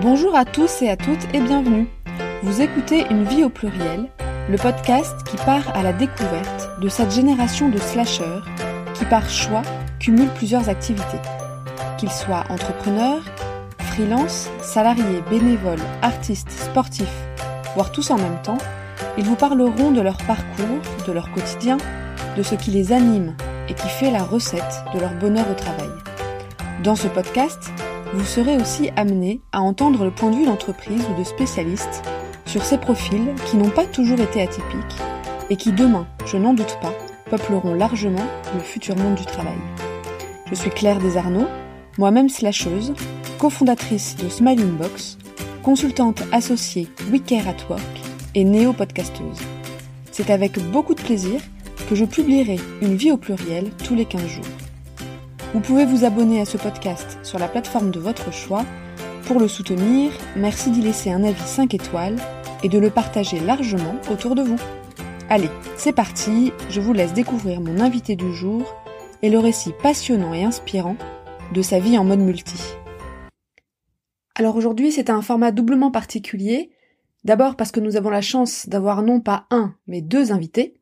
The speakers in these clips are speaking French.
Bonjour à tous et à toutes et bienvenue. Vous écoutez Une vie au pluriel, le podcast qui part à la découverte de cette génération de slasheurs qui par choix cumulent plusieurs activités. Qu'ils soient entrepreneurs, freelance, salariés, bénévoles, artistes, sportifs, voire tous en même temps, ils vous parleront de leur parcours, de leur quotidien, de ce qui les anime et qui fait la recette de leur bonheur au travail. Dans ce podcast, vous serez aussi amené à entendre le point de vue d'entreprise ou de spécialistes sur ces profils qui n'ont pas toujours été atypiques et qui demain, je n'en doute pas, peupleront largement le futur monde du travail. Je suis Claire Desarnaud, moi-même slasheuse, cofondatrice de Smiling Box, consultante associée WeCare at Work et néo-podcasteuse. C'est avec beaucoup de plaisir que je publierai une vie au pluriel tous les 15 jours. Vous pouvez vous abonner à ce podcast sur la plateforme de votre choix. Pour le soutenir, merci d'y laisser un avis 5 étoiles et de le partager largement autour de vous. Allez, c'est parti, je vous laisse découvrir mon invité du jour et le récit passionnant et inspirant de sa vie en mode multi. Alors aujourd'hui, c'est un format doublement particulier. D'abord parce que nous avons la chance d'avoir non pas un, mais deux invités.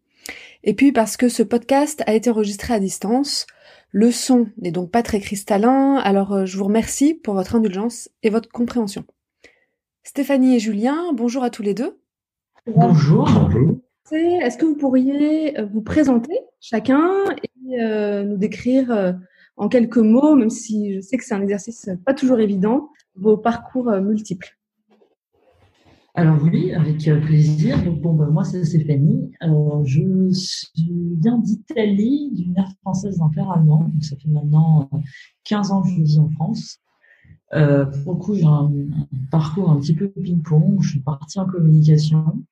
Et puis parce que ce podcast a été enregistré à distance. Le son n'est donc pas très cristallin, alors euh, je vous remercie pour votre indulgence et votre compréhension. Stéphanie et Julien, bonjour à tous les deux. Bonjour. Bonjour. Est-ce que vous pourriez euh, vous présenter chacun et euh, nous décrire en quelques mots, même si je sais que c'est un exercice pas toujours évident, vos parcours multiples? Alors oui, avec euh, plaisir. Donc bon, ben, moi c'est Stéphanie. Euh, je viens d'Italie, d'une mère française d'un père allemand. Donc ça fait maintenant 15 euh, ans que je vis en France. Euh, pour le coup, j'ai un, parcours un petit peu ping-pong. Je suis partie en communication.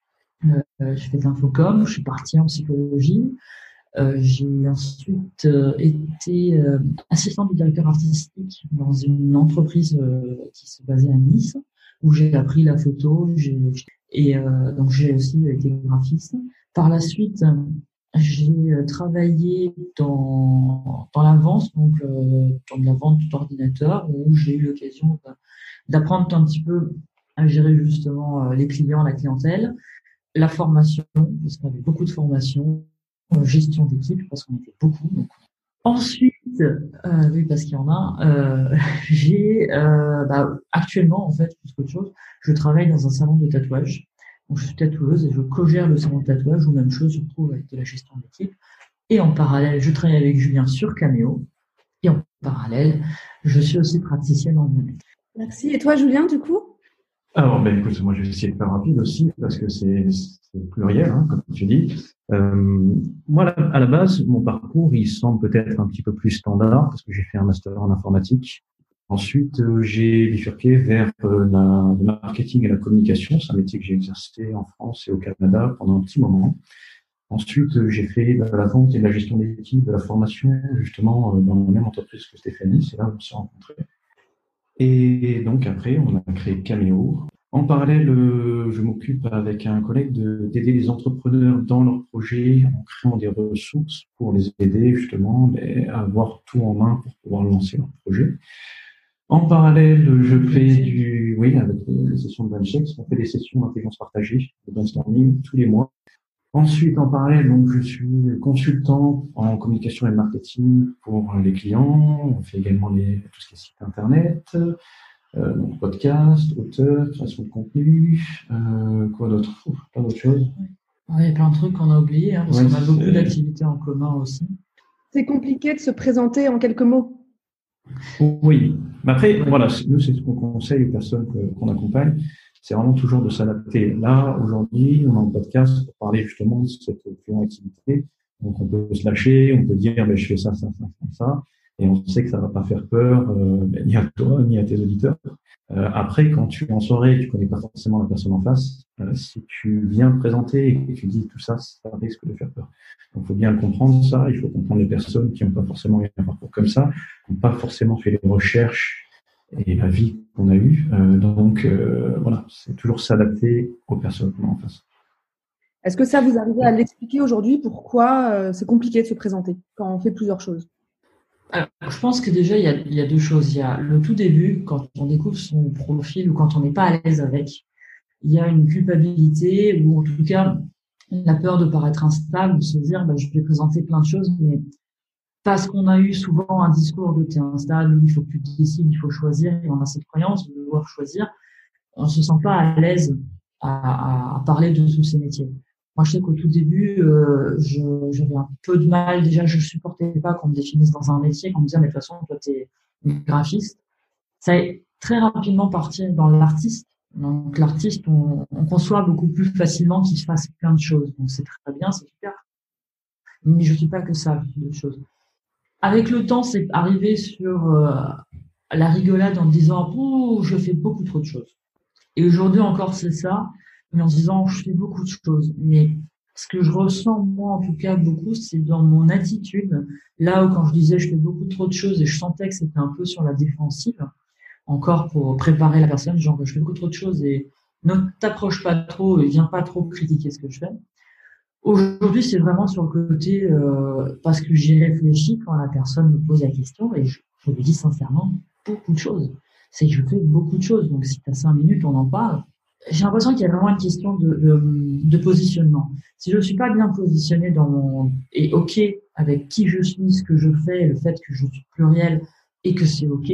Euh, je fais de l'infocom. Je suis partie en psychologie. Euh, j'ai ensuite été assistante du directeur artistique dans une entreprise qui se basait à Nice où j'ai appris la photo. Et euh, donc j'ai aussi été graphiste. Par la suite, j'ai euh, travaillé dans, dans la vente, donc euh, dans la vente d'ordinateurs, où j'ai eu l'occasion d'apprendre un petit peu à gérer justement les clients, la clientèle, la formation, parce qu'on avait beaucoup de formation, gestion d'équipe, parce qu'on était beaucoup. Ensuite, euh, oui, parce qu'il y en a. Euh, j'ai euh, bah, actuellement, en fait, plus qu'autre chose, je travaille dans un salon de tatouage. Donc, je suis tatoueuse et je co-gère le salon de tatouage, ou même chose, je trouve, avec de la gestion d'équipe. Et en parallèle, je travaille avec Julien sur Cameo. Et en parallèle, je suis aussi praticienne en bien-être. Merci. Et toi, Julien, du coup? Alors, ben, écoute, moi, je vais essayer de faire rapide aussi, parce que c'est pluriel, hein, comme tu dis. Euh, moi, à la base, mon parcours, il semble peut-être un petit peu plus standard, parce que j'ai fait un master en informatique. Ensuite, euh, j'ai bifurqué vers euh, la, le marketing et la communication. C'est un métier que j'ai exercé en France et au Canada pendant un petit moment. Ensuite, j'ai fait la vente et la gestion d'équipe, de la formation, justement, dans la même entreprise que Stéphanie. C'est là où on s'est rencontrés. Et donc après, on a créé Cameo. En parallèle, euh, je m'occupe avec un collègue d'aider les entrepreneurs dans leurs projets en créant des ressources pour les aider justement à avoir tout en main pour pouvoir lancer leur projet. En parallèle, je fais du, oui, avec les sessions de Banchex, on fait des sessions d'intelligence partagée, de brainstorming tous les mois. Ensuite, en parallèle, donc, je suis consultant en communication et marketing pour les clients. On fait également les, tout ce qui est site internet, euh, donc podcast, auteur, création de contenu, euh, quoi d'autre? Plein d'autres choses. Oui, il y a plein de trucs qu'on a oubliés, hein, parce qu'on a beaucoup d'activités en commun aussi. C'est compliqué de se présenter en quelques mots. Oui, mais après, voilà, nous, c'est ce qu'on conseille aux personnes qu'on accompagne c'est vraiment toujours de s'adapter. Là, aujourd'hui, on a un podcast pour parler justement de cette activité. Donc, on peut se lâcher, on peut dire, ben, je fais ça, ça, ça, ça, et on sait que ça va pas faire peur euh, ben, ni à toi ni à tes auditeurs. Euh, après, quand tu es en soirée, tu connais pas forcément la personne en face. Euh, si tu viens te présenter et que tu dis tout ça, ça risque de faire peur. Donc, il faut bien comprendre ça. Il faut comprendre les personnes qui n'ont pas forcément eu un parcours comme ça, qui n'ont pas forcément fait les recherches et la vie qu'on a eue. Euh, donc euh, voilà, c'est toujours s'adapter aux personnes qu'on a en face. Est-ce que ça vous arrive à l'expliquer aujourd'hui pourquoi euh, c'est compliqué de se présenter quand on fait plusieurs choses? Je pense que déjà, il y, a, il y, a, deux choses. Il y a le tout début, quand on découvre son profil ou quand on n'est pas à l'aise avec, il y a une culpabilité ou en tout cas la peur de paraître instable, de se dire bah, je vais présenter plein de choses, mais parce qu'on a eu souvent un discours de t'es instable, il faut que tu décides, il faut choisir, et on a cette croyance de devoir choisir, on se sent pas à l'aise à, à, parler de tous ces métiers. Moi, je sais qu'au tout début, euh, j'avais un peu de mal. Déjà, je supportais pas qu'on me définisse dans un métier, qu'on me dise, mais de toute façon, toi, tu es graphiste. Ça est très rapidement parti dans l'artiste. Donc, l'artiste, on, on, conçoit beaucoup plus facilement qu'il fasse plein de choses. Donc, c'est très bien, c'est super. Mais je suis pas que ça, de choses. Avec le temps, c'est arrivé sur euh, la rigolade en disant, oh, je fais beaucoup trop de choses. Et aujourd'hui encore, c'est ça mais en disant je fais beaucoup de choses. Mais ce que je ressens moi en tout cas beaucoup, c'est dans mon attitude. Là où quand je disais je fais beaucoup trop de choses et je sentais que c'était un peu sur la défensive, encore pour préparer la personne, genre je fais beaucoup trop de choses et ne t'approche pas trop et viens pas trop critiquer ce que je fais. Aujourd'hui, c'est vraiment sur le côté euh, parce que j'y réfléchi quand la personne me pose la question et je, je lui dis sincèrement beaucoup de choses. C'est que je fais beaucoup de choses. Donc si tu as cinq minutes, on en parle j'ai l'impression qu'il y a vraiment une question de, de, de positionnement. Si je ne suis pas bien positionné dans mon et ok avec qui je suis, ce que je fais, le fait que je suis pluriel et que c'est ok,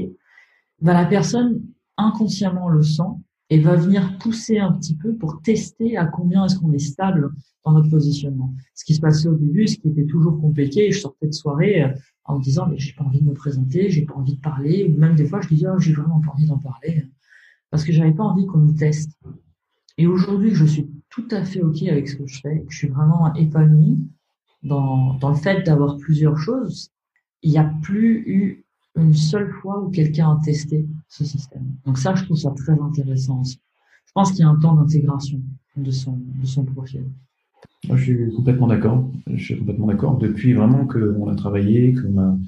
bah la personne inconsciemment le sent et va venir pousser un petit peu pour tester à combien est-ce qu'on est stable dans notre positionnement. Ce qui se passait au début, ce qui était toujours compliqué, je sortais de soirée euh, en me disant mais j'ai pas envie de me présenter, j'ai pas envie de parler, ou même des fois je disais oh, j'ai vraiment pas envie d'en parler parce que j'avais pas envie qu'on me teste. Et aujourd'hui, je suis tout à fait OK avec ce que je fais, je suis vraiment épanoui dans, dans le fait d'avoir plusieurs choses. Il n'y a plus eu une seule fois où quelqu'un a testé ce système. Donc ça, je trouve ça très intéressant. Je pense qu'il y a un temps d'intégration de son, de son profil. Moi, je suis complètement d'accord. Je suis complètement d'accord. Depuis vraiment qu'on a travaillé, qu'on a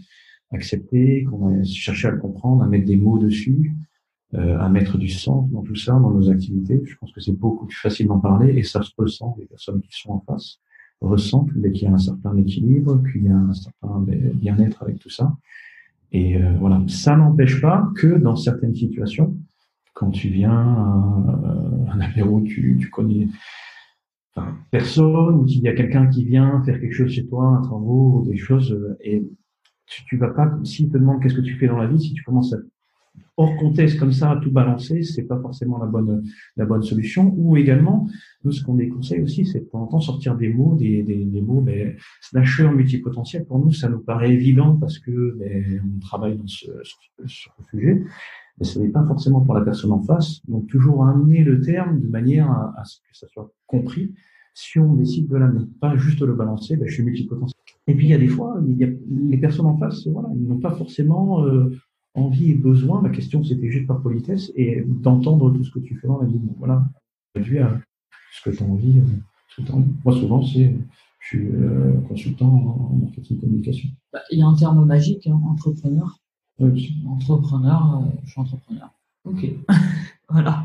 accepté, qu'on a cherché à le comprendre, à mettre des mots dessus, euh, à mettre du sens dans tout ça, dans nos activités. Je pense que c'est beaucoup plus facile d'en parler et ça se ressent. Les personnes qui sont en face ressentent qu'il y a un certain équilibre, qu'il y a un certain bien-être avec tout ça. Et euh, voilà, ça n'empêche pas que dans certaines situations, quand tu viens à un apéro, tu, tu connais personne, ou s'il y a quelqu'un qui vient faire quelque chose chez toi, un travaux, des choses, euh, et tu, tu vas pas, s'il te demande qu'est-ce que tu fais dans la vie, si tu commences à hors contexte comme ça, tout balancer, c'est pas forcément la bonne la bonne solution. Ou également, nous, ce qu'on déconseille aussi, c'est de temps en temps sortir des mots, des, des, mots, mais slasher multipotentiel. Pour nous, ça nous paraît évident parce que ben, on travaille dans ce, sur, ce sujet, mais ce n'est pas forcément pour la personne en face. Donc toujours amener le terme de manière à, ce que ça soit compris. Si on décide de l'amener, pas juste le balancer, ben, je suis multipotentiel. Et puis il y a des fois, les personnes en face, voilà, ils n'ont pas forcément euh, envie et besoin. Ma question, c'était juste par politesse et d'entendre tout ce que tu fais dans la vie. voilà, réduit à ce que tu as envie. Euh, Moi, souvent, c'est je suis euh, consultant en marketing communication. Bah, il y a un terme magique, hein, entrepreneur. Entrepreneur, euh, je suis entrepreneur. Ok, voilà.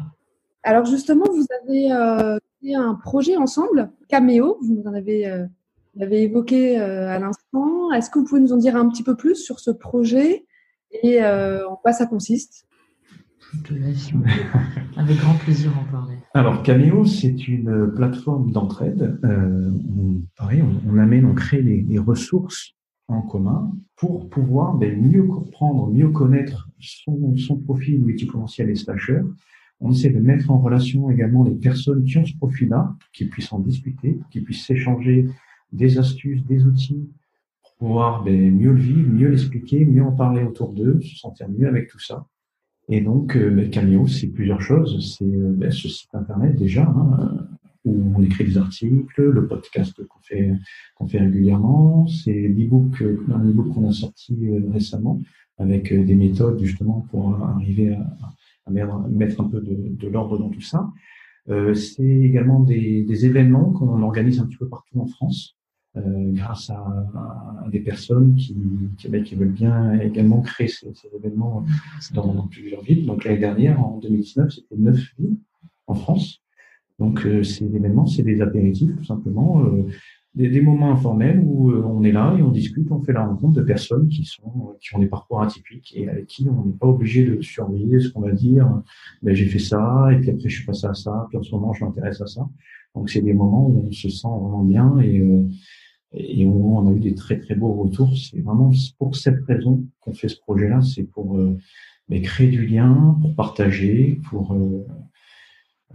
Alors justement, vous avez euh, fait un projet ensemble, Cameo, vous en avez, euh, vous l'avez évoqué à l'instant. Est-ce que vous pouvez nous en dire un petit peu plus sur ce projet? Et euh, en quoi ça consiste? Je te laisse avec grand plaisir en parler. Alors Cameo, c'est une plateforme d'entraide. Euh, on, pareil, on, on, amène, on crée les, les, ressources en commun pour pouvoir ben, mieux comprendre, mieux connaître son, son profil multipotentiel et slasher. On essaie de mettre en relation également les personnes qui ont ce profil-là, qui puissent en discuter, qui puissent s'échanger des astuces, des outils, pouvoir ben, mieux le vivre, mieux l'expliquer, mieux en parler autour d'eux, se sentir mieux avec tout ça. Et donc, euh, ben, Cameo, c'est plusieurs choses. C'est euh, ben, ce site internet déjà, hein, où on écrit des articles, le podcast qu'on fait, qu'on fait régulièrement, c'est l'ebook, un ebook qu'on a sorti euh, récemment avec des méthodes justement pour arriver à, mettre un peu de, de l'ordre dans tout ça. Euh, c'est également des événements qu'on organise un petit peu partout en France. Euh, grâce à, à, des personnes qui, qui, ben, qui, veulent bien également créer ces, ces événements dans, dans, plusieurs villes. Donc l'année dernière, en 2019, c'était neuf villes en France. Donc euh, ces événements, c'est des apéritifs tout simplement. Euh, des, moments informels où on est là et on discute, on fait la rencontre de personnes qui sont qui ont des parcours atypiques et avec qui on n'est pas obligé de surveiller ce qu'on va dire. Ben, j'ai fait ça et puis après je suis passé à ça, puis en ce moment je m'intéresse à ça. Donc c'est des moments où on se sent vraiment bien et et on, on a eu des très très beaux retours. C'est vraiment pour cette raison qu'on fait ce projet-là, c'est pour euh, ben, créer du lien, pour partager, pour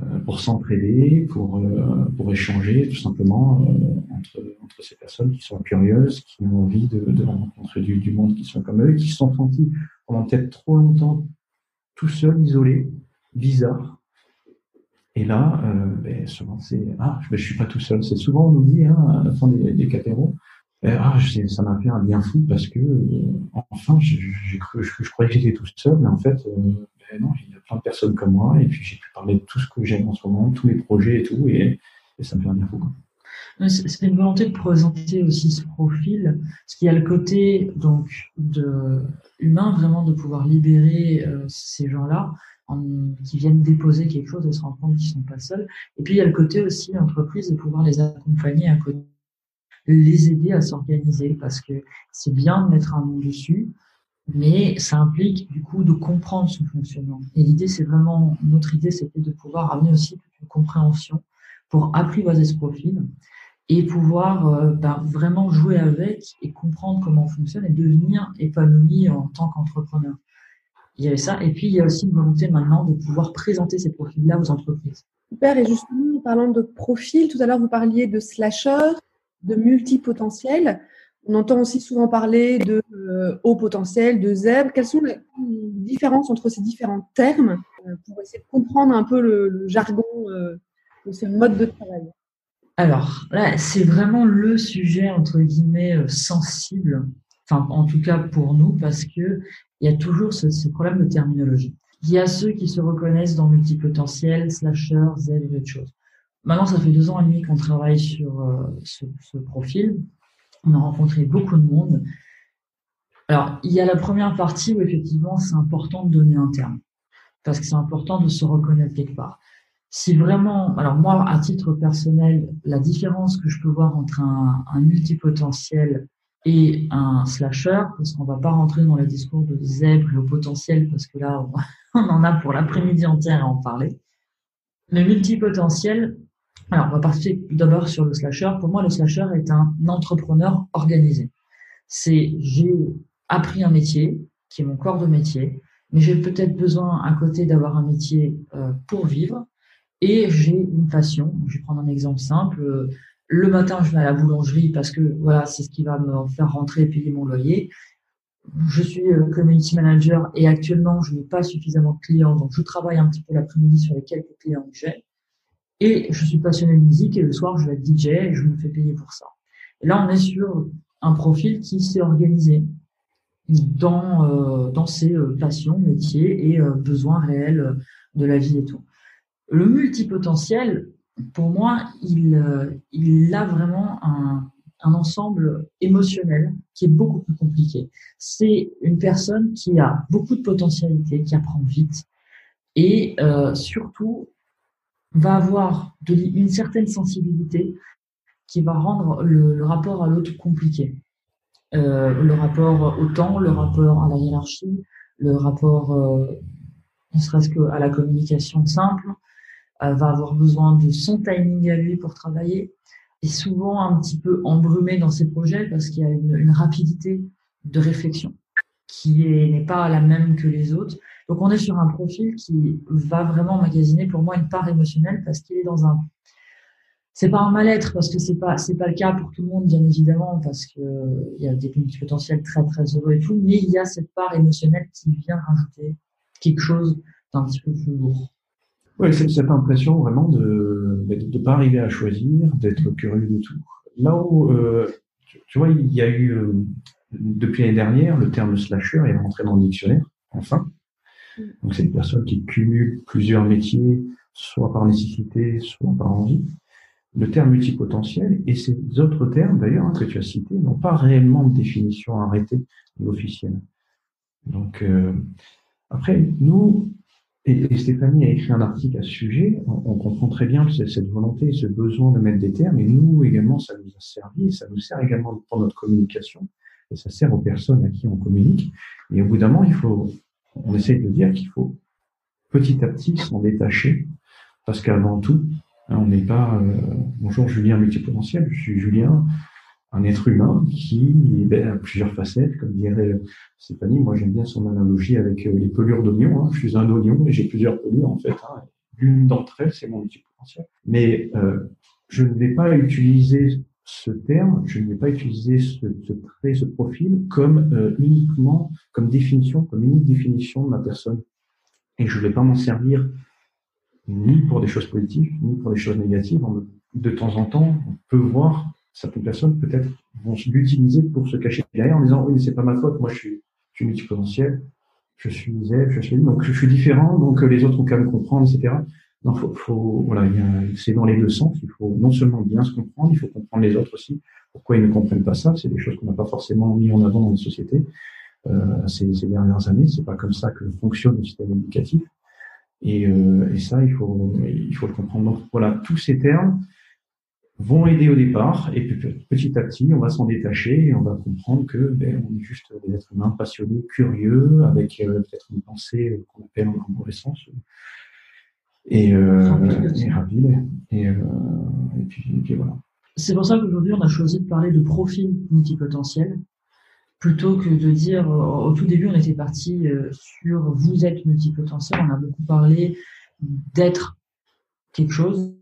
euh, pour s'entraider, pour, euh, pour échanger tout simplement euh, entre, entre ces personnes qui sont curieuses, qui ont envie de, de rencontrer du, du, monde qui sont comme eux, qui se sont sentis pendant peut-être trop longtemps tout seuls, isolés, bizarres. Et là, euh, ben, souvent c'est ah, je, je suis pas tout seul. C'est souvent on nous dit hein, à la fin des, des capéros, ah, je, ça m'a fait un bien fou parce que enfin, j'ai cru, je, je, croyais que j'étais tout seul, mais en fait, ben non, il y a plein de personnes comme moi, et puis j'ai pu parler de tout ce que j'aime en ce moment, tous mes projets et tout, et, ça me fait un bien fou. C'est une volonté de présenter aussi ce profil, parce qu'il y a le côté donc humain vraiment de pouvoir libérer euh, ces gens-là qui viennent déposer quelque chose et se rendre compte qu'ils sont pas seuls. Et puis il y a le côté aussi entreprise de pouvoir les accompagner les aider à s'organiser, parce que c'est bien de mettre un nom dessus, mais ça implique du coup de comprendre son fonctionnement. Et l'idée, c'est vraiment, notre idée, c'était de pouvoir amener aussi une compréhension pour apprivoiser ce profil et pouvoir euh, ben, vraiment jouer avec et comprendre comment on fonctionne et devenir épanoui en tant qu'entrepreneur. Il y avait ça, et puis il y a aussi une volonté maintenant de pouvoir présenter ces profils-là aux entreprises. Super, et justement, en parlant de profil, tout à l'heure vous parliez de slasher, de multipotentiel. On entend aussi souvent parler de euh, haut potentiel, de zèbre. Quelles sont les différences entre ces différents termes euh, pour essayer de comprendre un peu le, jargon euh, de ces modes de travail? Alors là, c'est vraiment le sujet entre guillemets sensible, en tout cas pour nous, parce que il y a toujours ce, problème de terminologie. Il y a ceux qui se reconnaissent dans multipotentiel, slasher, zèbre et autre chose. Maintenant, ça fait deux ans et demi qu'on travaille sur ce, ce profil on a rencontré beaucoup de monde. Alors, il y a la première partie où effectivement c'est important de donner un terme, parce que c'est important de se reconnaître quelque part. Si vraiment, alors moi, à titre personnel, la différence que je peux voir entre un multipotentiel et un slasher, parce qu'on va pas rentrer dans les discours de zèbre et au potentiel, parce que là, on en a pour l'après-midi entière à en parler. Le multipotentiel, alors, on va partir d'abord sur le slasher. Pour moi, le slasher est un entrepreneur organisé. C'est j'ai appris un métier qui est mon corps de métier, mais j'ai peut-être besoin à côté d'avoir un métier euh, pour vivre et j'ai une passion. Je vais prendre un exemple simple. Le matin, je vais à la boulangerie parce que voilà, c'est ce qui va me faire rentrer et payer mon loyer. Je suis euh, community manager et actuellement, je n'ai pas suffisamment de clients, donc je travaille un petit peu l'après-midi sur les quelques clients que j'ai. Et je suis passionné de musique et le soir, je vais être DJ et je me fais payer pour ça. Et là, on est sur un profil qui s'est organisé dans, euh, dans ses euh, passions, métiers et besoins réels de la vie et tout. Le multipotentiel, pour moi, il, il a vraiment un, ensemble émotionnel qui est beaucoup plus compliqué. C'est une personne qui a beaucoup de potentialité, qui apprend vite et euh, surtout va avoir une certaine sensibilité qui va rendre le, rapport à l'autre compliqué. Euh, le rapport au temps, le rapport à la hiérarchie, le rapport, euh, ne serait-ce qu'à la communication simple, euh, va avoir besoin de son timing à lui pour travailler, et souvent un petit peu embrumé dans ses projets parce qu'il y a une, une rapidité de réflexion qui n'est pas la même que les autres. Donc on est sur un profil qui va vraiment magasiner pour moi une part émotionnelle parce qu'il est dans un c'est pas un mal-être parce que c'est pas c'est pas le cas pour tout le monde bien évidemment parce que il y a des potentiels très très heureux et tout mais il y a cette part émotionnelle qui vient rajouter quelque chose d'un petit peu plus lourd. Oui, c'est cette impression vraiment de ne pas arriver à choisir, d'être curieux de tout. Là où, euh, tu, vois, il y a eu, euh, depuis l'année dernière, le terme slasher est rentré dans le dictionnaire, enfin. Donc, c'est des personnes qui cumulent plusieurs métiers, soit par nécessité, soit par envie. Le terme multipotentiel et ces autres termes, d'ailleurs, hein, que tu as cités, n'ont pas réellement de définition arrêtée officielle. Donc, euh, après, nous, et, Stéphanie a écrit un article à ce sujet. On, comprend très bien cette volonté, ce besoin de mettre des termes. Et nous également, ça nous a servi. Ça nous sert également pour notre communication. Et ça sert aux personnes à qui on communique. Et au bout d'un moment, il faut, on essaie de dire qu'il faut petit à petit s'en détacher. Parce qu'avant tout, hein, on n'est pas, euh, bonjour Julien multipotentiel, je suis Julien, un être humain qui a plusieurs facettes, comme dirait Stéphanie. Moi, j'aime bien son analogie avec euh, les pelures d'oignon. Hein. Je suis un oignon et j'ai plusieurs pelures, en fait. Hein. L'une d'entre elles, c'est mon multipotentiel. Mais euh, je ne vais pas utiliser ce terme, je ne vais pas utiliser ce, ce trait, ce profil comme euh, uniquement, comme définition, comme unique définition de ma personne. Et je ne vais pas m'en servir ni pour des choses positives, ni pour des choses négatives. De temps en temps, on peut voir certaines personnes peut-être vont l'utiliser pour se cacher derrière en disant oui mais c'est pas ma faute, moi je suis, je suis multipotentiel, je suis Zèbre, je suis donc je suis différent, donc euh, les autres ont qu'à me comprendre, etc. Non, faut, faut voilà, c'est dans les deux sens. Il faut non seulement bien se comprendre, il faut comprendre les autres aussi. Pourquoi ils ne comprennent pas ça? C'est des choses qu'on n'a pas forcément mis en avant dans la société euh, ces, ces, dernières années. C'est pas comme ça que fonctionne le système éducatif. Et, euh, et ça, il faut, il faut le comprendre. Donc voilà, tous ces termes, vont aider au départ, et puis petit à petit, on va s'en détacher et on va comprendre que ben, on est juste des êtres humains passionnés, curieux, avec euh, peut-être une pensée qu'on appelle en mauvais sens, et, euh, rapide. Et, euh, et, puis, voilà. C'est pour ça qu'aujourd'hui, on a choisi de parler de profil multipotentiel, plutôt que de dire, au tout début, on était parti euh, sur vous êtes multipotentiel, on a beaucoup parlé d'être quelque chose,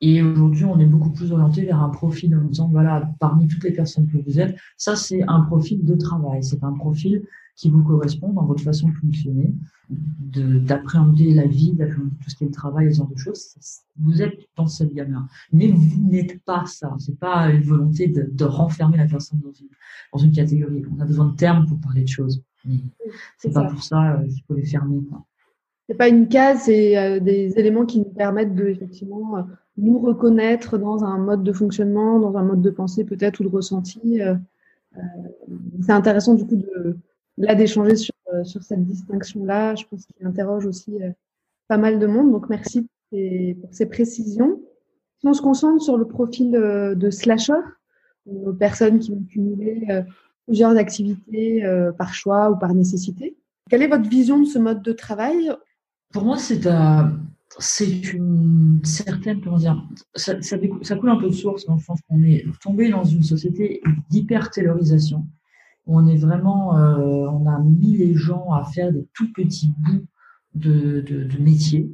et aujourd'hui, on est beaucoup plus orienté vers un profil en disant, voilà, parmi toutes les personnes que vous êtes, ça, c'est un profil de travail. C'est un profil qui vous correspond dans votre façon de fonctionner, d'appréhender la vie, d'appréhender tout ce qui est le travail, ce genre de choses. Vous êtes dans cette gamme-là. Mais vous n'êtes pas ça. C'est pas une volonté de, de, renfermer la personne dans une, dans une catégorie. On a besoin de termes pour parler de choses. C'est pas pour ça euh, qu'il faut les fermer. C'est pas une case, c'est euh, des éléments qui nous permettent de effectivement euh, nous reconnaître dans un mode de fonctionnement, dans un mode de pensée peut-être ou de ressenti. Euh, euh, c'est intéressant du coup de là d'échanger sur, euh, sur cette distinction-là. Je pense qu'il interroge aussi pas mal de monde. Donc merci pour ces, pour ces précisions. Si on se concentre sur le profil de slasher, personnes qui vont cumuler plusieurs activités par choix ou par nécessité. Quelle est votre vision de ce mode de travail? Pour moi, c'est une certaine, comment dire, ça, ça, coule un peu de source dans le qu'on est tombé dans une société d'hyper-taylorisation, où on est vraiment, euh, on a mis les gens à faire des tout petits bouts de, de, de métiers,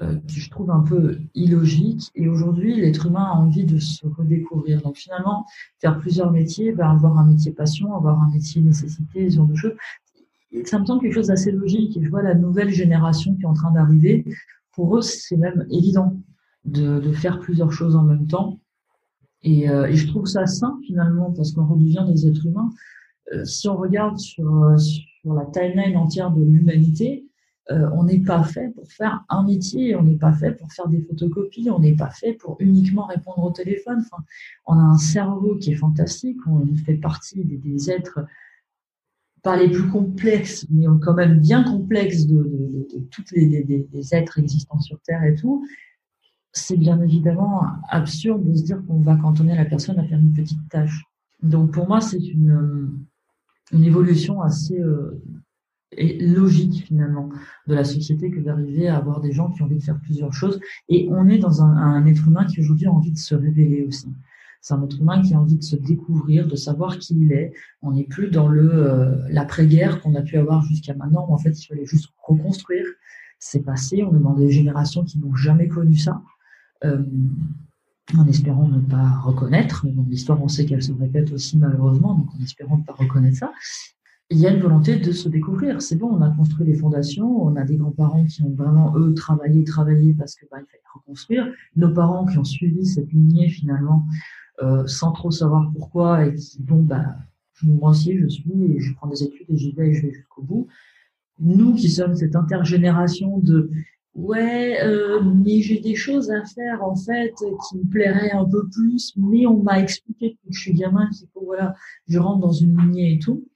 euh, qui je trouve un peu illogique. Et aujourd'hui, l'être humain a envie de se redécouvrir. Donc finalement, faire plusieurs métiers, ben, avoir un métier passion, avoir un métier nécessité, ce genre de choses, ça me semble quelque chose d'assez logique. Et je vois la nouvelle génération qui est en train d'arriver, pour eux, c'est même évident de, faire plusieurs choses en même temps. Et, euh, je trouve ça sain finalement parce qu'on redevient des êtres humains. Euh, si on regarde sur, euh, sur la timeline entière de l'humanité, on n'est pas fait pour faire un métier, on n'est pas fait pour faire des photocopies, on n'est pas fait pour uniquement répondre au téléphone. Enfin, on a un cerveau qui est fantastique, on fait partie des êtres pas les plus complexes, mais quand même bien complexes de, de, tous les, les, êtres existants sur Terre et tout, c'est bien évidemment absurde de se dire qu'on va cantonner la personne à faire une petite tâche. Donc pour moi, c'est une, une évolution assez euh, logique finalement de la société que d'arriver à avoir des gens qui ont envie de faire plusieurs choses. Et on est dans un être humain qui aujourd'hui a envie de se révéler aussi. C'est un être humain qui a envie de se découvrir, de savoir qui il est. On n'est plus dans le euh, l'après-guerre qu'on a pu avoir jusqu'à maintenant, où en fait il fallait juste reconstruire. C'est passé, on dans des générations qui n'ont jamais connu ça, euh, en espérant ne pas reconnaître. Mais l'histoire, on sait qu'elle se répète aussi malheureusement, donc en espérant ne pas reconnaître ça. Il y a une volonté de se découvrir. C'est bon, on a construit les fondations, on a des grands-parents qui ont vraiment, eux, travaillé, travaillé parce que bah, il fallait reconstruire. Nos parents qui ont suivi cette lignée, finalement, euh, sans trop savoir pourquoi et qui bon bah moi aussi je suis et je prends des études et j'y vais et je vais jusqu'au bout. Nous qui sommes cette intergénération de ouais euh, mais j'ai des choses à faire en fait qui me plairaient un peu plus mais on m'a expliqué que je suis gamin qu'il faut voilà je rentre dans une lignée et tout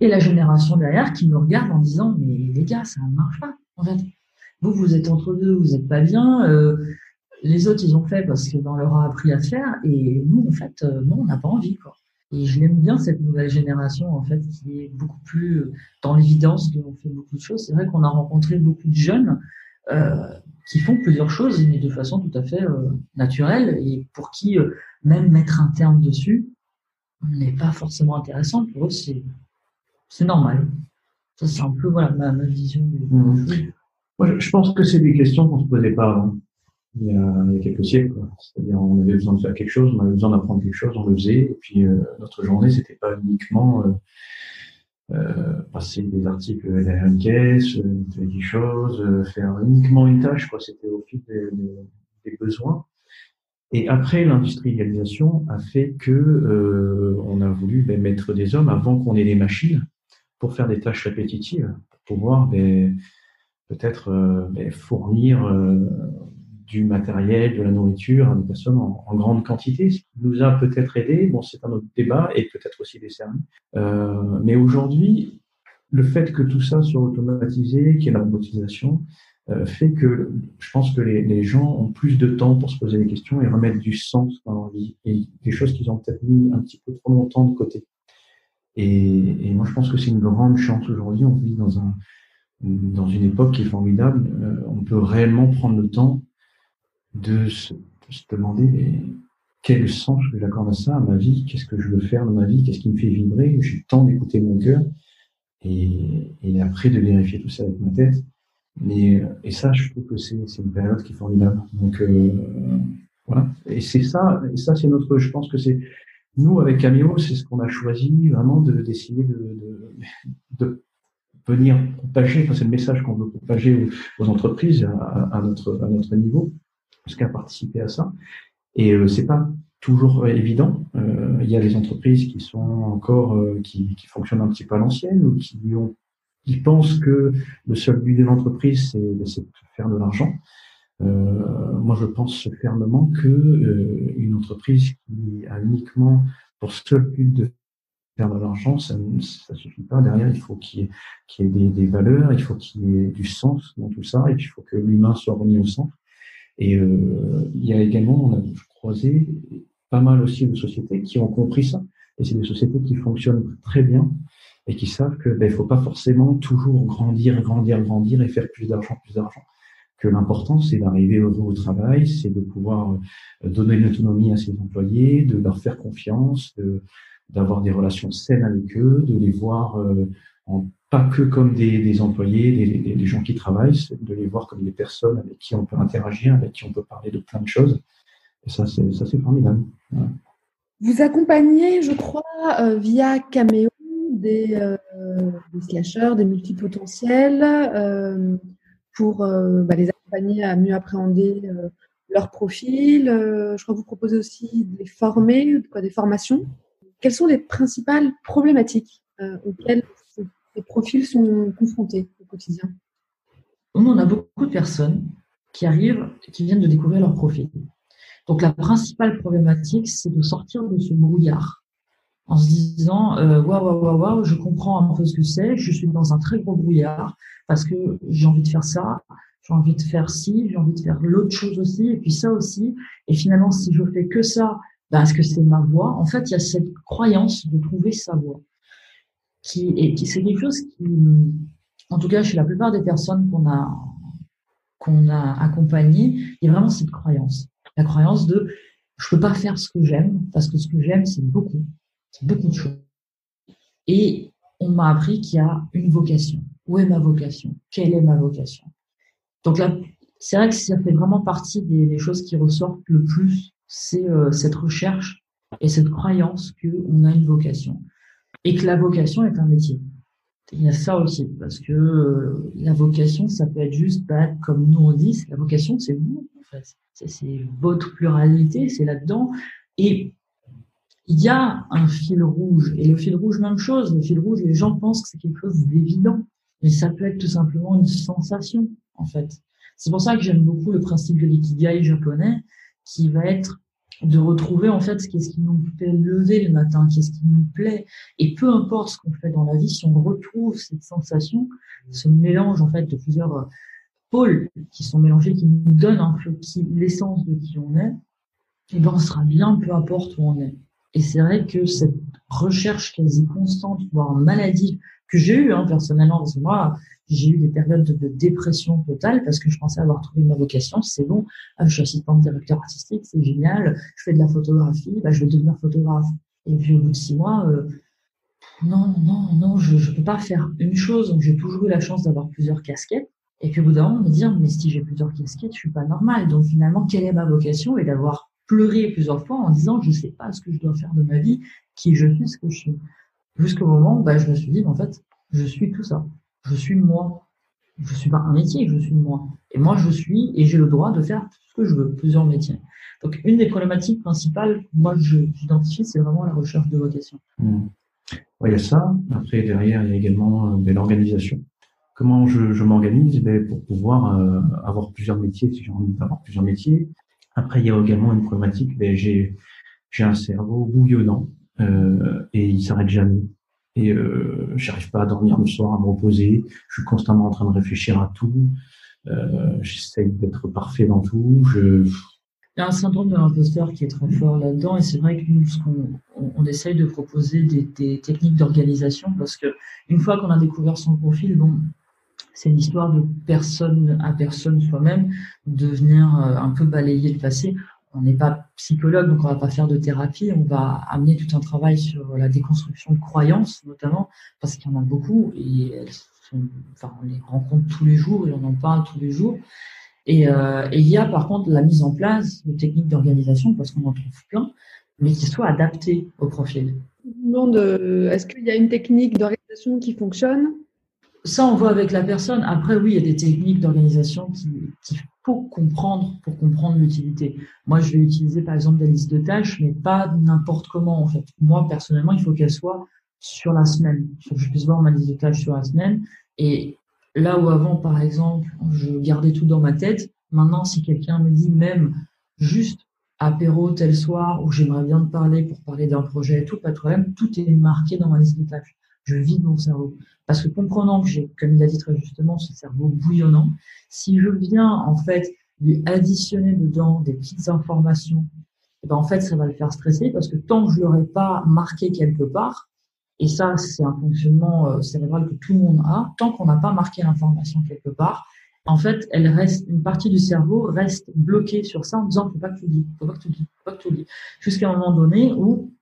et la génération derrière qui me regarde en disant mais les gars ça ne marche pas en fait Vous, vous êtes entre deux, vous n'êtes pas bien. Euh, les autres, ils ont fait parce qu'on leur a appris à faire. Et nous, en fait, euh, non, on n'a pas envie. Quoi. Et je l'aime bien, cette nouvelle génération, en fait, qui est beaucoup plus euh, dans l'évidence de on fait beaucoup de choses. C'est vrai qu'on a rencontré beaucoup de jeunes euh, qui font plusieurs choses, mais de façon tout à fait euh, naturelle, et pour qui même mettre un terme dessus n'est pas forcément intéressant. Pour eux, c'est, normal. Ça, c'est un peu voilà, ma, vision. Mmh. Moi, je pense que c'est des questions qu'on ne se posait pas avant il y a, quelques siècles. C'est-à-dire, on avait besoin de faire quelque chose, on avait besoin d'apprendre quelque chose, on le faisait. Et puis, euh, notre journée, c'était pas uniquement euh, euh, passer des articles derrière une caisse, euh, des choses, euh, faire uniquement une tâche. Quoi. C'était au fil des, des, besoins. Et après, l'industrialisation a fait que on a voulu ben, mettre des hommes avant qu'on ait des machines pour faire des tâches répétitives, pour pouvoir ben, peut-être ben, fournir du matériel, de la nourriture à des personnes en, grande quantité, ce qui nous a peut-être aidé. Bon, c'est un autre débat et peut-être aussi desservi. Euh, mais aujourd'hui, le fait que tout ça soit automatisé, qu'il y ait la robotisation, euh, fait que je pense que les, gens ont plus de temps pour se poser des questions et remettre du sens dans leur vie et des choses qu'ils ont peut-être mis un petit peu trop longtemps de côté. Et, et moi, je pense que c'est une grande chance aujourd'hui. On vit dans un dans une époque qui est formidable. Euh, on peut réellement prendre le temps de se, demander quel sens que j'accorde à ça, à ma vie, qu'est-ce que je veux faire dans ma vie, qu'est-ce qui me fait vibrer? J'ai temps d'écouter mon cœur et, et, après de vérifier tout ça avec ma tête. Mais, et ça, je trouve que c'est une période qui est formidable. Donc euh, voilà. Et c'est ça, et ça c'est notre, je pense que c'est nous avec Cameo, c'est ce qu'on a choisi vraiment de d'essayer de, de, de, venir propager. Enfin, c'est le message qu'on veut propager aux, entreprises à, notre à notre niveau qu'à participer à ça. Et euh, c'est pas toujours évident. Euh, il y a des entreprises qui sont encore euh, qui, qui, fonctionnent un petit peu à l'ancienne ou qui ont qui pensent que le seul but de l'entreprise c'est de faire de l'argent. moi, je pense fermement que une entreprise qui a uniquement pour seul but de faire de l'argent, ça ne suffit pas. Derrière, il faut qu'il y ait, y ait des, des, valeurs, il faut qu'il y ait du sens dans tout ça, et puis il faut que l'humain soit remis au centre. Et euh, il y a également, on a croisé pas mal aussi de sociétés qui ont compris ça. Et c'est des sociétés qui fonctionnent très bien et qui savent que ben, faut pas forcément toujours grandir, grandir, grandir et faire plus d'argent, plus d'argent. Que l'important c'est d'arriver au, au travail, c'est de pouvoir euh, donner une autonomie à ses employés, de leur faire confiance, d'avoir des relations saines avec eux, de les voir euh, en pas que comme des, employés, des, gens qui travaillent, de les voir comme des personnes avec qui on peut interagir, avec qui on peut parler de plein de choses. Et ça, c'est, c'est formidable. Vous accompagnez, je crois, euh, via Cameo, des, euh, des slashers, des multipotentiels, euh, pour euh, bah, les accompagner à mieux appréhender leur profil. je crois que vous proposez aussi de les former, des formations. Quelles sont les principales problématiques auxquelles les profils sont confrontés au quotidien On a beaucoup de personnes qui arrivent, qui viennent de découvrir leur profil. Donc la principale problématique, c'est de sortir de ce brouillard en se disant euh, waouh waouh waouh je comprends un peu ce que c'est, je suis dans un très gros brouillard parce que j'ai envie de faire ça, j'ai envie de faire ci, j'ai envie de faire l'autre chose aussi, et puis ça aussi. Et finalement, si je fais que ça, ben, est-ce que c'est ma voix En fait, il y a cette croyance de trouver sa voix qui est, qui, c'est quelque chose qui, en tout cas chez la plupart des personnes qu'on a, qu'on a accompagnées, il y a vraiment cette croyance. La croyance de je peux pas faire ce que j'aime parce que ce que j'aime, c'est beaucoup. C'est beaucoup de choses. Et on m'a appris qu'il y a une vocation. Où est ma vocation? Quelle est ma vocation? Donc là, c'est vrai que ça fait vraiment partie des, des choses qui ressortent le plus, c'est euh, cette recherche et cette croyance qu'on a une vocation et que la vocation est un métier. Il y a ça aussi, parce que euh, la vocation, ça peut être juste, bah, comme nous on dit, la vocation, c'est vous, en fait. C'est votre pluralité, c'est là-dedans. Et il y a un fil rouge. Et le fil rouge, même chose. Le fil rouge, les gens pensent que c'est quelque chose d'évident. Mais ça peut être tout simplement une sensation, en fait. C'est pour ça que j'aime beaucoup le principe de l'ikigai japonais, qui va être de retrouver en fait ce qu'est-ce qui nous fait lever le matin, qu'est-ce qui nous plaît. Et peu importe ce qu'on fait dans la vie, si on retrouve cette sensation, ce mélange en fait de plusieurs pôles qui sont mélangés, qui nous donnent un peu l'essence de qui on est, et eh ben on sera bien peu importe où on est. Et c'est vrai que cette recherche quasi constante, voire maladie, que j'ai eue hein, personnellement, parce que moi, j'ai eu des périodes de, dépression totale parce que je pensais avoir trouvé ma vocation. C'est bon, ah, je suis assistante directeur artistique, c'est génial, je fais de la photographie, bah, je vais devenir photographe. Et puis au bout de six mois, euh, non, non, non, je ne peux pas faire une chose. Donc j'ai toujours eu la chance d'avoir plusieurs casquettes. Et puis au bout d'un moment, me dire, mais si j'ai plusieurs casquettes, je suis pas normal. Donc finalement, quelle est ma vocation? Et d'avoir pleuré plusieurs fois en disant, je sais pas ce que je dois faire de ma vie, qui je suis, ce que je suis. Jusqu'au moment où bah, je me suis dit, en fait, je suis tout ça. Je suis moi. Je suis pas un métier, je suis moi. Et moi, je suis et j'ai le droit de faire ce que je veux, plusieurs métiers. Donc, une des problématiques principales, moi, j'identifie, c'est vraiment la recherche de vocation. Mmh. il y a ça. Après, derrière, il y a également euh, l'organisation. Comment je, m'organise? Ben, Pour pouvoir euh, avoir plusieurs métiers, si j'ai envie d'avoir plusieurs métiers. Après, il y a également une problématique. Ben, j'ai un cerveau bouillonnant euh, et il s'arrête jamais et euh, j'arrive pas à dormir le soir, à me reposer. Je suis constamment en train de réfléchir à tout. Euh, J'essaye d'être parfait dans tout. Il y a un syndrome de l'imposteur qui est très fort là-dedans, et c'est vrai que nous, on, on, essaye de proposer des, des techniques d'organisation parce que une fois qu'on a découvert son profil, bon, c'est une histoire de personne à personne soi-même, de venir euh, un peu balayer le passé on n'est pas psychologue, donc on va pas faire de thérapie. On va amener tout un travail sur la déconstruction de croyances, notamment, parce qu'il y en a beaucoup et enfin, on les rencontre tous les jours et on en parle tous les jours. Et, euh, il y a par contre la mise en place de techniques d'organisation, parce qu'on en trouve plein, mais qui soient adaptées au profil. Est-ce qu'il y a une technique d'organisation qui fonctionne? Ça, on voit avec la personne. Après, oui, il y a des techniques d'organisation qu'il faut comprendre pour comprendre l'utilité. Moi, je vais utiliser par exemple des listes de tâches, mais pas n'importe comment en fait. Moi, personnellement, il faut qu'elle soit sur la semaine. Que je puisse voir ma liste de tâches sur la semaine. Et là où avant, par exemple, je gardais tout dans ma tête, maintenant, si quelqu'un me dit même juste apéro tel soir où j'aimerais bien te parler pour parler d'un projet et tout, pas de problème, tout est marqué dans ma liste de tâches je vide mon cerveau. Parce que comprenant que j'ai, comme il a dit très justement, ce cerveau bouillonnant, si je viens en fait lui additionner dedans des petites informations, eh ben en fait ça va le faire stresser parce que tant que je l'aurais pas marqué quelque part, et ça c'est un fonctionnement euh, cérébral que tout le monde a, tant qu'on n'a pas marqué l'information quelque part, en fait, elle reste, une partie du cerveau reste bloquée sur ça en disant faut pas que tu dis, faut pas que tu dis, faut pas que tu dis, jusqu'à un moment donné où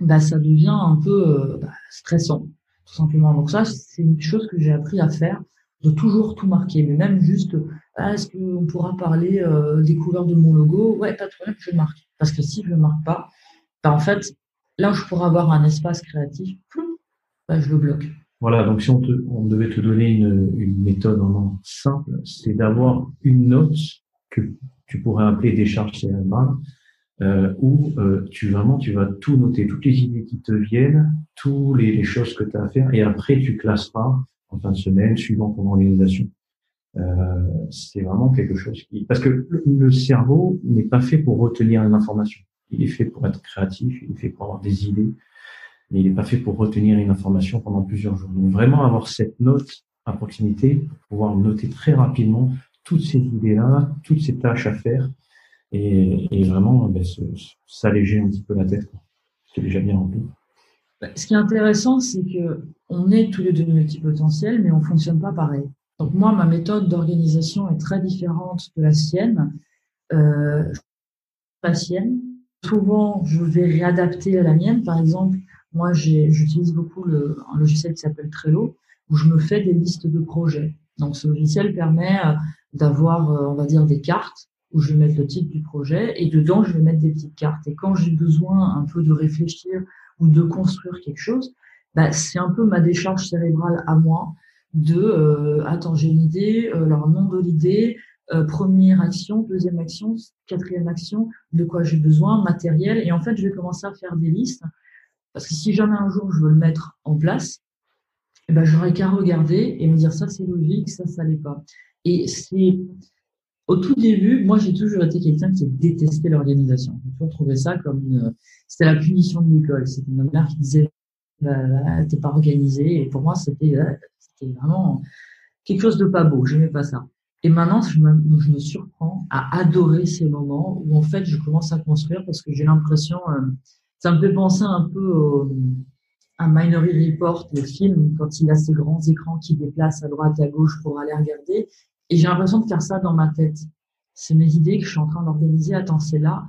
bah, ça devient un peu euh, bah, stressant simplement. Donc ça, c'est une chose que j'ai appris à faire, de toujours tout marquer, mais même juste, ah, est-ce qu'on pourra parler euh, des couleurs de mon logo? Ouais, pas de problème, je marque. Parce que si je le marque pas, bah, en fait, là où je pourrais avoir un espace créatif, bah, je le bloque. Voilà, donc si on, te, devait te donner une, méthode vraiment simple, c'est d'avoir une note que tu pourrais appeler décharge cérébrale, euh, où euh, tu vraiment tu vas tout noter, toutes les idées qui te viennent, toutes les, choses que tu as à faire, et après tu classeras en fin de semaine suivant ton organisation. Euh, c'est vraiment quelque chose qui parce que le, cerveau n'est pas fait pour retenir une information. Il est fait pour être créatif, il est fait pour avoir des idées, mais il n'est pas fait pour retenir une information pendant plusieurs jours. Donc vraiment avoir cette note à proximité pour pouvoir noter très rapidement toutes ces idées-là, toutes ces tâches à faire et, vraiment ben, s'alléger un petit peu la tête, C'est déjà bien rempli. Ce qui est intéressant, c'est que on est tous les deux multipotentiels, mais on fonctionne pas pareil. Donc moi, ma méthode d'organisation est très différente de la sienne. Euh, la sienne. Souvent, je vais réadapter à la mienne. Par exemple, moi, j'utilise beaucoup un logiciel qui s'appelle Trello, où je me fais des listes de projets. Donc, ce logiciel permet euh, d'avoir, euh, on va dire, des cartes où je vais mettre le titre du projet et dedans je vais mettre des petites cartes. Et quand j'ai besoin un peu de réfléchir ou de construire quelque chose, bah, c'est un peu ma décharge cérébrale à moi de euh, attends j'ai une idée, euh, alors nom de l'idée, euh, première action, deuxième action, quatrième action, de quoi j'ai besoin, matériel, et en fait je vais commencer à faire des listes parce que si jamais un jour je veux le mettre en place, eh ben j'aurais qu'à regarder et me dire ça c'est logique, ça ça l'est pas. Et c'est au tout début, moi, j'ai toujours été quelqu'un qui détestait l'organisation. J'ai toujours trouvé ça comme c'était la punition de l'école. C'était ma mère qui disait, bah, bah, t'es pas organisé. Et pour moi, c'était, euh, c'était vraiment quelque chose de pas beau. J'aimais pas ça. Et maintenant, je me, je surprends à adorer ces moments où en fait je commence à construire parce que j'ai l'impression, euh, ça me fait penser un peu à Minority Report, le film, quand il a ces grands écrans qui déplacent à droite et à gauche pour aller regarder. Et j'ai l'impression de faire ça dans ma tête. C'est mes idées que je suis en train d'organiser. Attends, c'est là.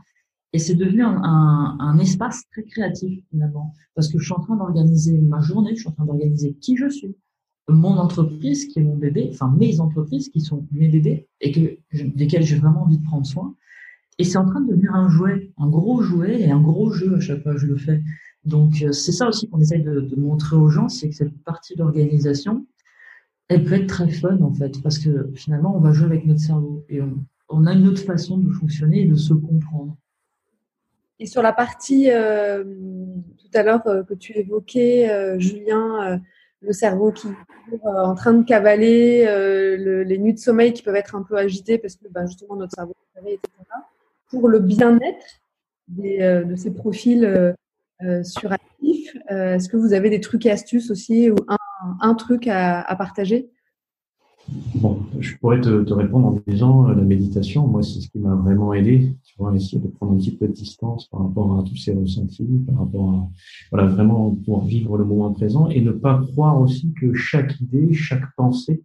Et c'est devenu un, espace très créatif finalement, parce que je suis en train d'organiser ma journée, je suis en train d'organiser qui je suis, mon entreprise qui est mon bébé, enfin mes entreprises qui sont mes bébés et que desquelles j'ai vraiment envie de prendre soin. Et c'est en train de devenir un jouet, un gros jouet et un gros jeu à chaque fois que je le fais. Donc euh, c'est ça aussi qu'on essaye de, montrer aux gens, c'est que cette partie d'organisation, elle peut être très fun en fait, parce que finalement on va jouer avec notre cerveau et on, a une autre façon de fonctionner et de se comprendre. Et sur la partie euh, tout à l'heure euh, que tu évoquais, euh, Julien, le cerveau qui est en train de cavaler, le, les nuits de sommeil qui peuvent être un peu agitées parce que bah, justement notre cerveau est etc. Pour le bien-être de ces profils suractifs, est-ce que vous avez des trucs et astuces aussi ou un, un truc à, partager? Bon, je pourrais te, répondre en disant euh, la méditation, moi, c'est ce qui m'a vraiment aidé. Tu vois, essayer de prendre un petit peu de distance par rapport à tous ces ressentis, par rapport à, voilà, vraiment pouvoir vivre le moment présent et ne pas croire aussi que chaque idée, chaque pensée,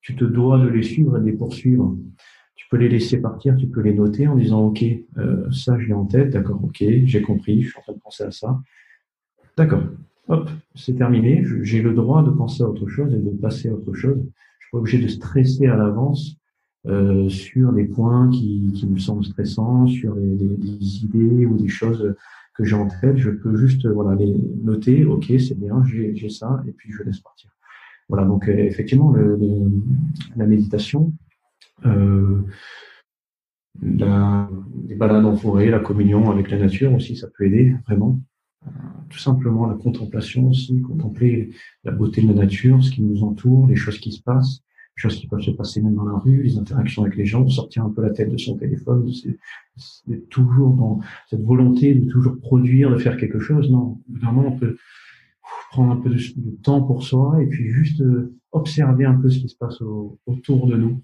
tu te dois de les suivre et de les poursuivre. Tu peux les laisser partir, tu peux les noter en disant, OK, euh, ça, je l'ai en tête, d'accord, OK, j'ai compris, je suis en train de penser à ça. D'accord, hop, c'est terminé, j'ai le droit de penser à autre chose et de passer à autre chose suis pas obligé de stresser à l'avance euh, sur des points qui, qui me semblent stressants, sur les, les, des idées ou des choses que j'ai en tête. Je peux juste voilà les noter. Ok, c'est bien, j'ai ça, et puis je laisse partir. Voilà. Donc euh, effectivement, le, le, la méditation, euh, la, les balades en forêt, la communion avec la nature aussi, ça peut aider vraiment. Euh, tout simplement la contemplation aussi, contempler la beauté de la nature, ce qui nous entoure, les choses qui se passent, les choses qui peuvent se passer même dans la rue, les interactions avec les gens, sortir un peu la tête de son téléphone, c'est toujours dans cette volonté de toujours produire, de faire quelque chose. Non, vraiment, on peut prendre un peu de, temps pour soi et puis juste euh, observer un peu ce qui se passe autour de nous,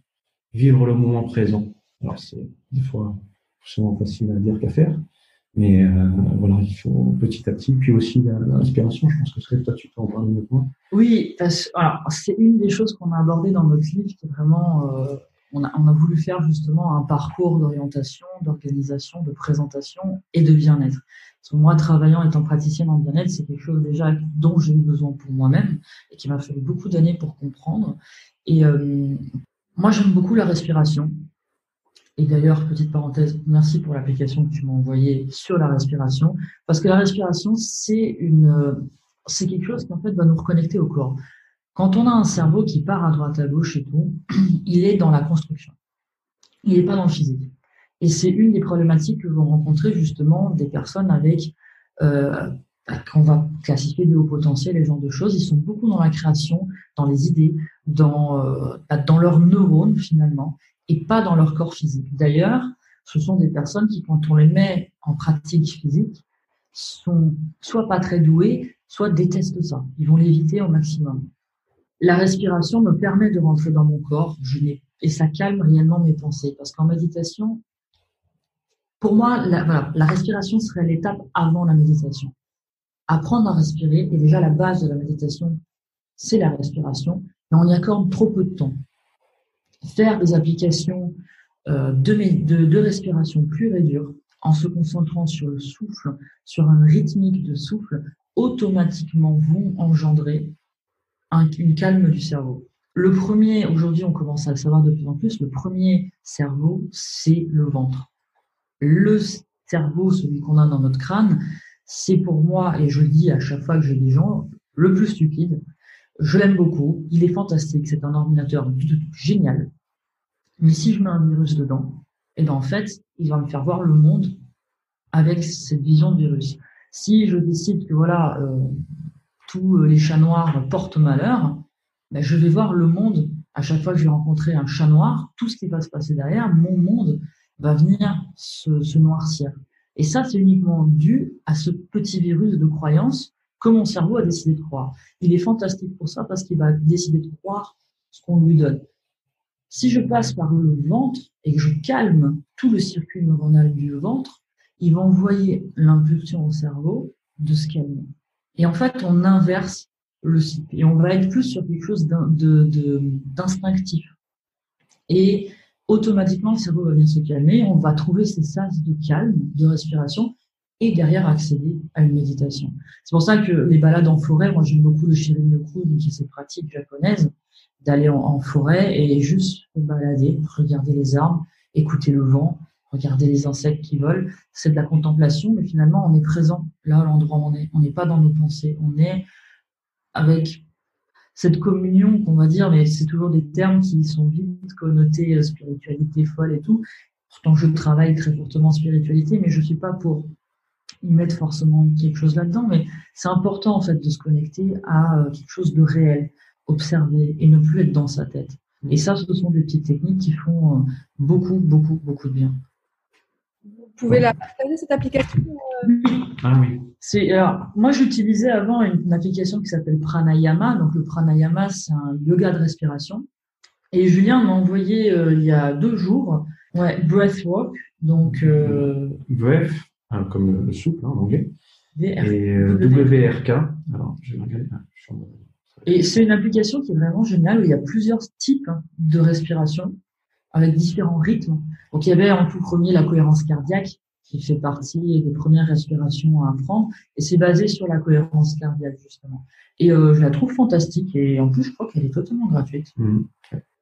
vivre le moment présent. Alors c'est des fois souvent facile à dire qu'à faire, mais euh, voilà, il faut petit à petit. Puis aussi l'inspiration, je pense que ce toi, tu peux en parler mieux que moi. Oui, c'est une des choses qu'on a abordé dans notre livre qui est vraiment. Euh, on, a, on a voulu faire justement un parcours d'orientation, d'organisation, de présentation et de bien-être. Parce que moi, travaillant étant praticienne en bien-être, c'est quelque chose déjà dont j'ai eu besoin pour moi-même et qui m'a fallu beaucoup d'années pour comprendre. Et euh, moi, j'aime beaucoup la respiration. Et d'ailleurs, petite parenthèse, merci pour l'application que tu m'as envoyée sur la respiration, parce que la respiration, c'est une, c'est quelque chose qui en fait va nous reconnecter au corps. Quand on a un cerveau qui part à droite à gauche et tout, il est dans la construction. Il n'est pas dans le physique. Et c'est une des problématiques que vont rencontrer justement des personnes avec euh, qu'on va classifier de haut potentiel, les genres de choses. Ils sont beaucoup dans la création, dans les idées, dans, euh, dans leurs neurones finalement et pas dans leur corps physique. D'ailleurs, ce sont des personnes qui, quand on les met en pratique physique, sont soit pas très douées, soit détestent ça. Ils vont l'éviter au maximum. La respiration me permet de rentrer dans mon corps, et ça calme réellement mes pensées. Parce qu'en méditation, pour moi, la, la respiration serait l'étape avant la méditation. Apprendre à respirer est déjà la base de la méditation, c'est la respiration, mais on y accorde trop peu de temps faire des applications euh, de, respiration pure et dure en se concentrant sur le souffle, sur un rythmique de souffle, automatiquement vont engendrer un, une calme du cerveau. Le premier, aujourd'hui on commence à le savoir de plus en plus, le premier cerveau, c'est le ventre. Le cerveau, celui qu'on a dans notre crâne, c'est pour moi, et je le dis à chaque fois que j'ai des gens, le plus stupide, je l'aime beaucoup, il est fantastique, c'est un ordinateur génial. Mais si je mets un virus dedans, et eh ben en fait, il va me faire voir le monde avec cette vision de virus. Si je décide que voilà, euh, tous les chats noirs portent malheur, ben je vais voir le monde à chaque fois que je vais rencontrer un chat noir, tout ce qui va se passer derrière, mon monde va venir se, se noircir. Et ça, c'est uniquement dû à ce petit virus de croyance que mon cerveau a décidé de croire. Il est fantastique pour ça parce qu'il va décider de croire ce qu'on lui donne. Si je passe par le ventre et que je calme tout le circuit neuronal du ventre, il va envoyer l'impulsion au cerveau de se calmer. Et en fait, on inverse le cycle et on va être plus sur quelque chose d'instinctif. Et automatiquement, le cerveau va venir se calmer, on va trouver ces sas de calme, de respiration, et derrière accéder à une méditation. C'est pour ça que les balades en forêt, moi j'aime beaucoup le Shirin-yoku, qui est cette pratique japonaise, d'aller en, forêt et juste balader, regarder les arbres, écouter le vent, regarder les insectes qui volent. C'est de la contemplation, mais finalement on est présent là à l'endroit où on est. On n'est pas dans nos pensées, on est avec cette communion qu'on va dire, mais c'est toujours des termes qui sont vite connotés euh, spiritualité folle et tout. Pourtant, je travaille très fortement en spiritualité, mais je suis pas pour y mettre forcément quelque chose là-dedans. Mais c'est important en fait de se connecter à euh, quelque chose de réel, observer et ne plus être dans sa tête. Et ça, ce sont des petites techniques qui font euh, beaucoup, beaucoup, beaucoup de bien. Vous pouvez la partager cette application Ah oui. C'est alors moi j'utilisais avant une, application qui s'appelle Pranayama. Donc le Pranayama c'est un yoga de respiration. Et Julien m'a envoyé euh, il y a deux jours ouais, Breathwork. Donc euh, Breath hein, comme le souple hein, en anglais. Et euh, WRK. Alors je vais regarder. Ah, et c'est une application qui est vraiment géniale où il y a plusieurs types hein, de respiration avec différents rythmes. Donc il y avait en tout premier la cohérence cardiaque qui fait partie des premières respirations à apprendre. Et c'est basé sur la cohérence cardiaque, justement. Et euh, je la trouve fantastique. Et en plus, je crois qu'elle est totalement gratuite. Mmh.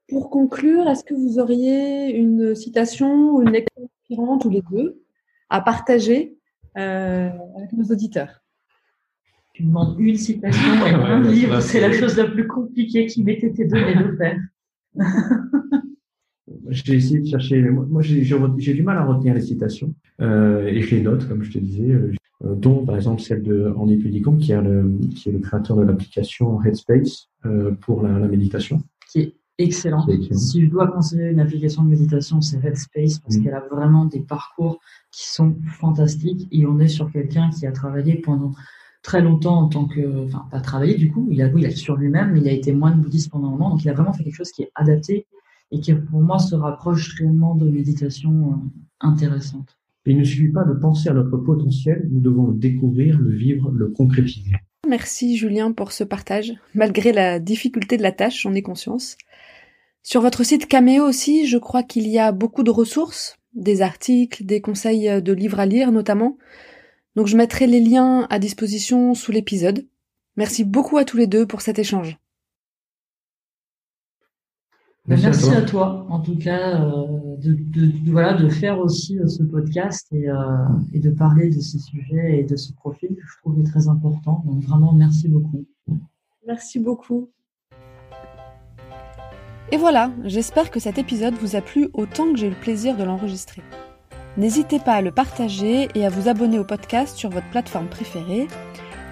Pour conclure, est-ce que vous auriez une citation ou une lecture inspirante, ou les deux, à partager euh, avec nos auditeurs Tu demandes une citation et un livre, c'est la chose la plus compliquée qui m'ait été donnée de faire. j'ai essayé de chercher. Moi, j'ai du mal à retenir les citations euh, et je les note, comme je te disais, euh, dont par exemple celle de Andy Pudicom, qui, est le, qui est le créateur de l'application Headspace euh, pour la, la, méditation. Qui est excellent. Si je dois conseiller une application de méditation, c'est Headspace parce mm. qu'elle a vraiment des parcours qui sont fantastiques et on est sur quelqu'un qui a travaillé pendant très longtemps en tant que, enfin pas travaillé du coup, il a, il a sur lui-même, mais il a été moine bouddhiste pendant un moment, donc il a vraiment fait quelque chose qui est adapté et qui pour moi se rapproche réellement de méditation euh, intéressante. Il ne suffit pas de penser à notre potentiel, nous devons le découvrir, le vivre, le concrétiser. Merci Julien pour ce partage. Malgré la difficulté de la tâche, j'en ai conscience. Sur votre site Cameo aussi, je crois qu'il y a beaucoup de ressources, des articles, des conseils de livres à lire notamment. Donc je mettrai les liens à disposition sous l'épisode. Merci beaucoup à tous les deux pour cet échange. Merci, à, toi. en tout cas, euh, de, de, voilà, de faire aussi euh, ce podcast et, euh, et, de parler de ces sujets et de ce profil que je trouvais très important. Donc vraiment, merci beaucoup. Merci beaucoup. Et voilà, j'espère que cet épisode vous a plu autant que j'ai eu le plaisir de l'enregistrer. N'hésitez pas à le partager et à vous abonner au podcast sur votre plateforme préférée.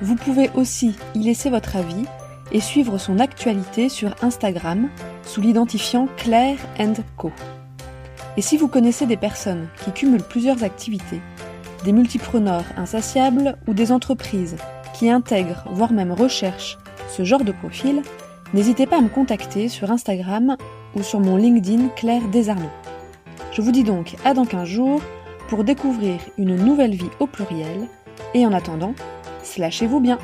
Vous pouvez aussi y laisser votre avis et suivre son actualité sur Instagram sous l'identifiant Claire Co. Et si vous connaissez des personnes qui cumulent plusieurs activités, des multipreneurs insatiables ou des entreprises qui intègrent, voire même recherchent ce genre de profil, n'hésitez pas à me contacter sur Instagram ou sur mon LinkedIn Claire Desarnaux. Je vous dis donc à dans 15 jours pour découvrir une nouvelle vie au pluriel et en attendant, slashez-vous bien